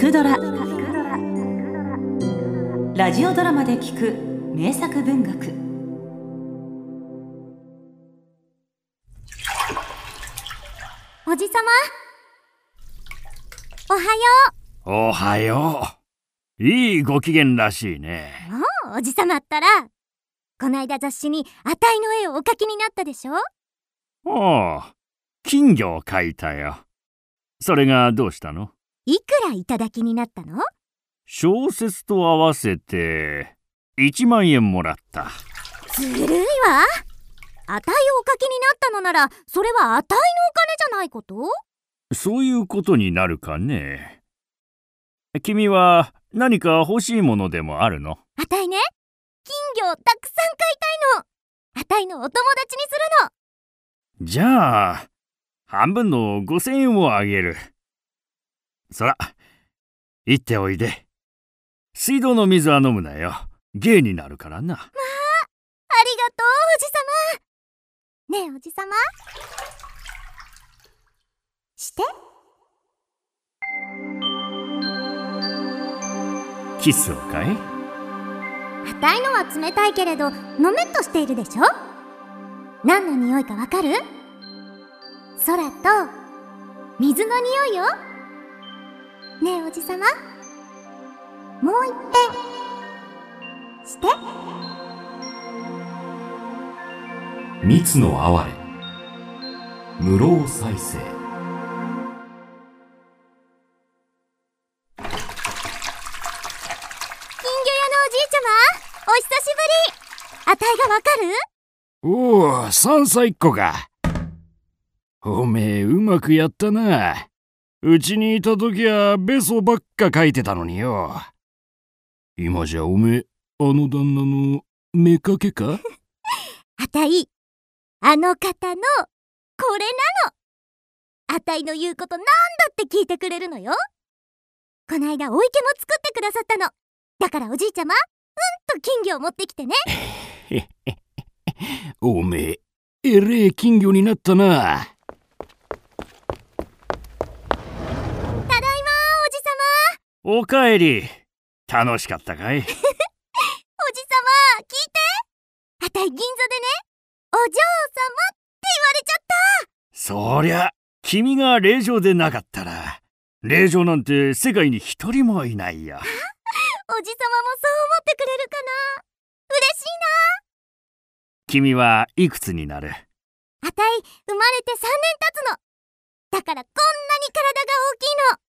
くドラ」ラジオドラマで聞く名作文学おじさまおはよおはよう。いいご機嫌らしいね。うもうおじさまったらこないだ雑誌にあたいの絵をお描きになったでしょ？おう、金魚を描いたよ。それがどうしたの？いくらいただきになったの？小説と合わせて1万円もらった。ずるいわ。あたいをお描きになったのならそれはあたいのお金じゃないこと？そういうことになるかね。君は何か欲しいものでもあるの？あたいね。金魚をたくさん飼いたいの。あたいのお友達にするの。じゃあ、半分の5000円をあげる。そら、行っておいで。水道の水は飲むなよ。芸になるからな。ありがとうおじさま。ねえおじさま。して。キスをかい？あたいのは冷たいけれどのめっとしているでしょ？何の匂いかわかる？空と水の匂いよねえおじさま。もう一遍。して。蜜の哀れ。無老再生。金魚屋のおじいちゃま？お久しぶり。あたいがわかる？おお、山菜っ子か。おめえ、うまくやったな。うちにいた時はベソばっか書いてたのによ。今じゃおめえ、あの旦那の妾か？あたいあの方のこれなの。あたいの言うことなんだって聞いてくれるのよ。こないだお池も作ってくださったの。だからおじいちゃまうんと金魚を持ってきてね。おめえ、えれえ金魚になったな。ただいまおじさおかえり。楽しかったかい？ま おじさま聞いて。あたい銀座でねお嬢様って言われちゃった。そりゃ、君が令嬢でなかったら、令嬢なんて世界に一人もいないよ。おじさまもそう思ってくれるかな？嬉しい君はいくつになる？なあたい生まれて3年経つの。だからこんなに体が大きいの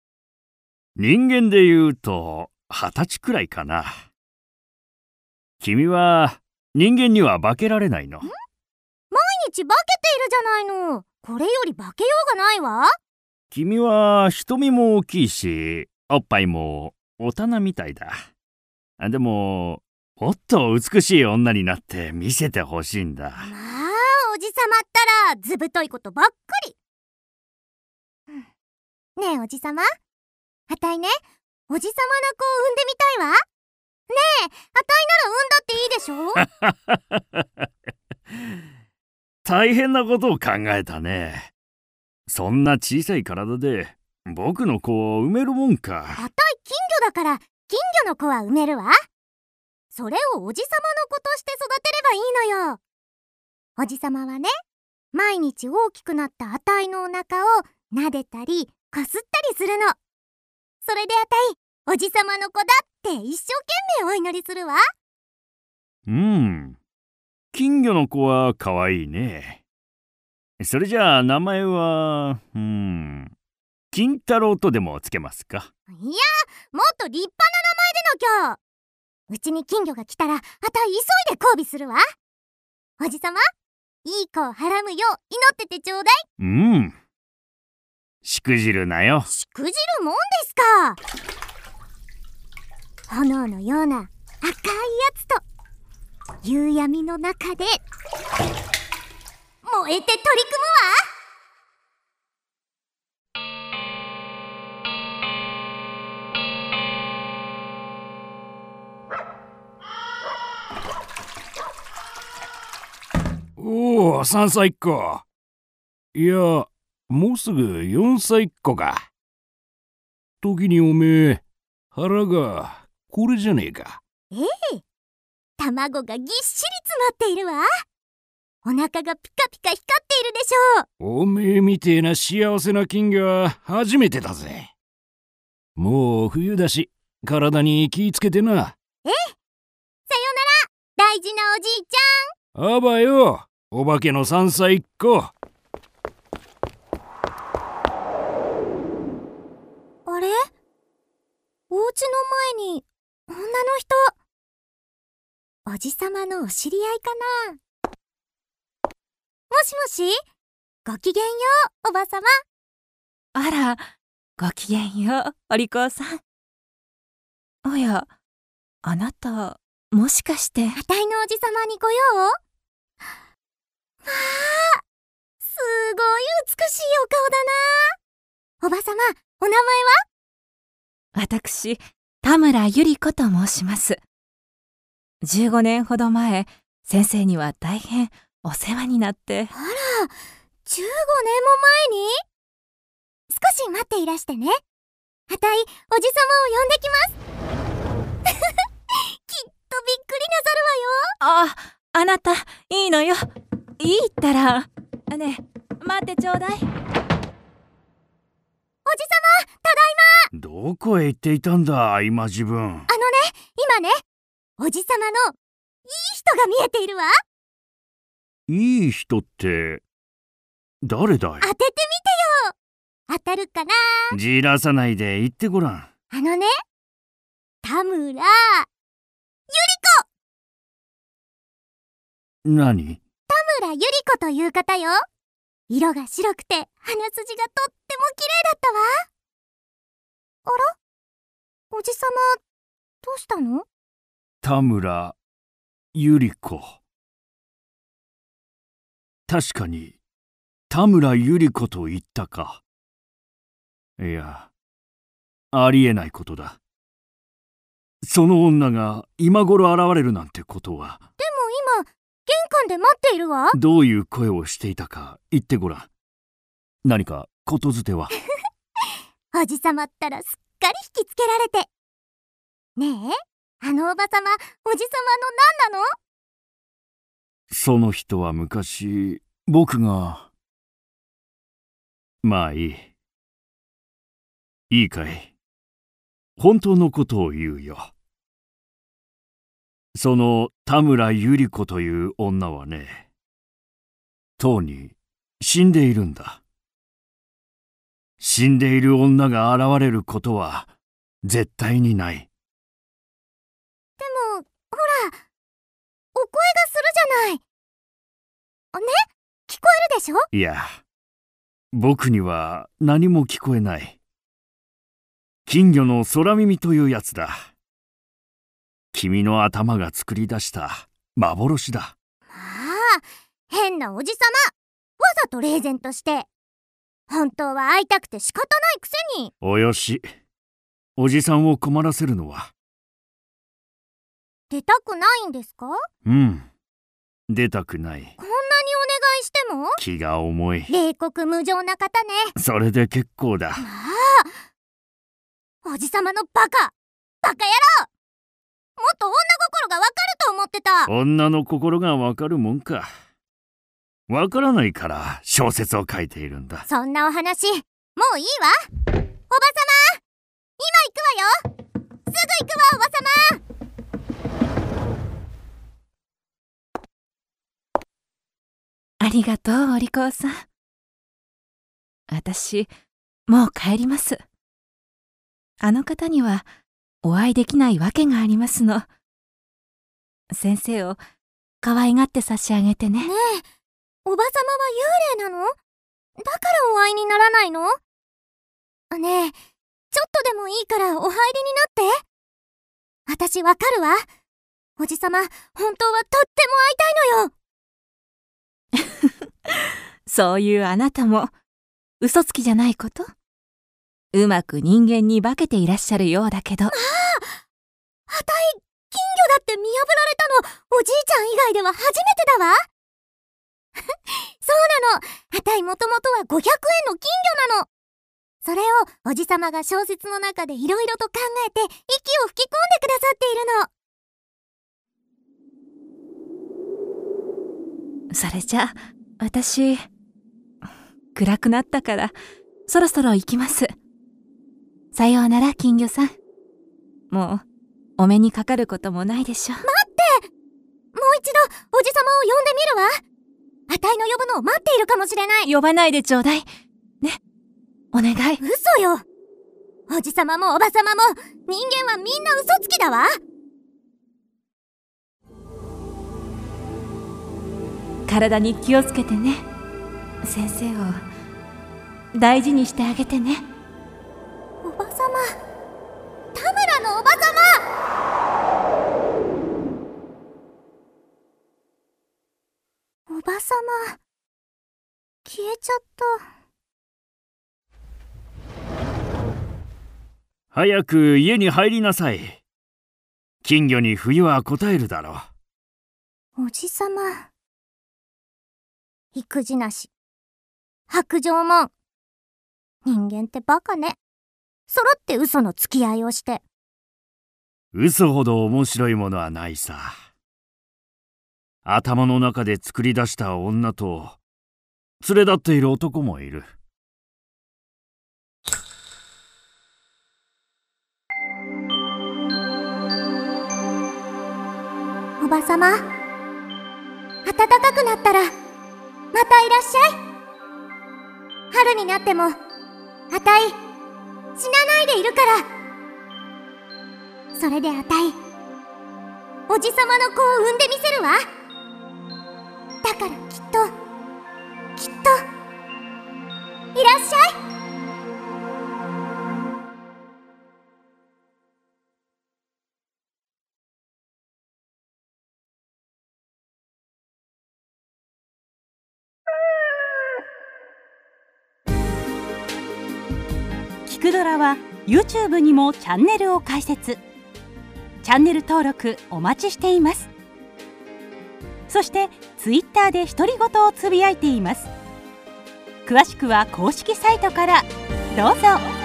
人間で言うと、二十歳くらいかな。君は人間には化けられないの？毎日化けているじゃないのこれより化けようがないわ君は瞳も大きいし、おっぱいもお棚みたいだ。あでも、もっと美しい女になって見せてほしいんだ。まあおじさまったらずぶといことばっかりうんねえおじさまあたいねおじさまの子を産んでみたいわ。ねえあたいなら産んだっていいでしょ？大変なことを考えたね。そんな小さい体で僕の子を産めるもんあか。たい金魚だから金魚の子は産めるわ。それをおじさまの子として育てればいいのよ。おじさまはね毎日大きくなったあたいのお腹を撫でたりこすったりするのそれであたいおじさまの子だって一生懸命お祈りするわうん。金魚の子は可愛いね。それじゃあ名前は、うん。金太郎とでもつけますか？いやもっと立派な名前での今日うちに金魚が来たらあたい急いで交尾するわおじさまいい子をはらむよう祈っててちょうだいうん。しくじるなよ。しくじるもんですか炎のような赤いやつと夕闇の中で燃えて取り組むわおお、3歳っ子。いや、もうすぐ4歳っ子か。時におめえ、腹が、これじゃねえか。卵がぎっしり詰まっているわ。お腹がピカピカ光っているでしょう。おめえみてえな幸せな金魚は初めてだぜ。もう冬だし、体に気ぃつけてな。さよなら、大事なおじいちあばよ、お化けの山菜一個。ゃん。あれお家の前に女の人。おじさまのお知り合いかな？もしもし？ごきげんよう、おばさま。あら、ごきげんよう、お利口さん。おや、あなた、もしかして、あたいのおじさまにご用わあすごい美しいお顔だなおばさま、お名前は？私、田村ゆり子と申します。15年ほど前、先生には大変お世話になって、あら、15年も前に？少し待っていらしてね。あたい、おじさまを呼んできます。きっとびっくりなさあ、あなた、いいのよ。いいったら、ねえ、待ってちょうだい。るわよ。おじさま、ただいどこへ行っていたんだ、今自分。まあのね、今ね、おじさまの、いい人が見えているわ。いい人って、誰だい？当ててみてよ当たるかなじらさないで言ってごらん。あのね、田村、何？田村ゆり子という方よ。色が白くて鼻筋がとっても綺麗だったわ。あら？おじさま、どうしたの？田村ゆり子。確かに、田村ゆり子と言ったか。いや、ありえないことだ。その女が今頃現れるなんてことは、玄関で待っているわ。どういう声をしていたか言ってごらん。何かことづては？おじさまったらすっかり引きつけられて。ねえ、あのおばさま、おじさまの何なの？その人は昔、僕が。まあいい。いいかい。本当のことを言うよ。その田村ゆり子という女はね、とうに死んでいるんだ。死んでいる女が現れることは絶対にない。でも、ほら、お声がするじゃない。あね？聞こえるでしょ？いや、僕には何も聞こえない。金魚の空耳というやつだ。君の頭が作り出した幻だ。まあ、変なおじさま。わざと冷然として。本当は会いたくて仕方ないくせに。およし。おじさんを困らせるのは、出たくないんですか？こんなにうん。出たくない。お願いしても？気が重い。冷酷無情な方ね。それで結構だ。まあ。おじさまのバカバカ野郎もっと女心がわかると思ってた女の心がわかるもんか。わからないから小説を書いているんだ。そんなお話、もういいわおばさま今行くわよすぐ行くわおばさまありがとう、お利口さん。私、もう帰ります。あの方には、お会いできないわけがありますの。先生を、可愛がって差し上げてね。ねえ、おばさまは幽霊なの？だからお会いにならないの？ねえ、ちょっとでもいいからお入りになって。私わかるわ。おじさま、本当はとっても会いたいのよ。そういうあなたも、嘘つきじゃないこと？うまく人間に化けていらっしゃるようだけど。あたい、金魚だって見破られたの、おじいちゃん以外では初めてだわ。そうなの。あたいもともとは500円の金魚なの。それをおじさまが小説の中でいろいろと考えて息を吹き込んでくださっているの。それじゃあ、私、暗くなったから、そろそろ行きます。さようなら、金魚さん。もう、お目にかかることもないでしょう。もう一度おじさまを呼んでみるわ。あたいの呼ぶのを待っているかもしれない。呼ばないでちょうだい。ね。お願い。嘘よ。おじさまもおばさまも人間はみんな嘘つきだわ。体に気をつけてね。先生を、大事にしてあげてね。ちゃった。早く家に入りなさい。金魚に冬は答えるだろう。おじさま。育児なし。白状もん。人間ってバカね。揃って嘘の付き合いをして。嘘ほど面白いものはないさ。頭の中で作り出した女と連れ立っている男もいる。おばさま。暖かくなったら、またいらっしゃい。春になっても、あたい、死なないでいるから。それであたい、おじさまの子を産んでみせるわ。だからきっと、きっと、いらっしゃい。キクドラは YouTube にもチャンネルを開設チャンネル登録お待ちしていますそして Twitter で独り言をつぶやいています。詳しくは公式サイトから。どうぞ。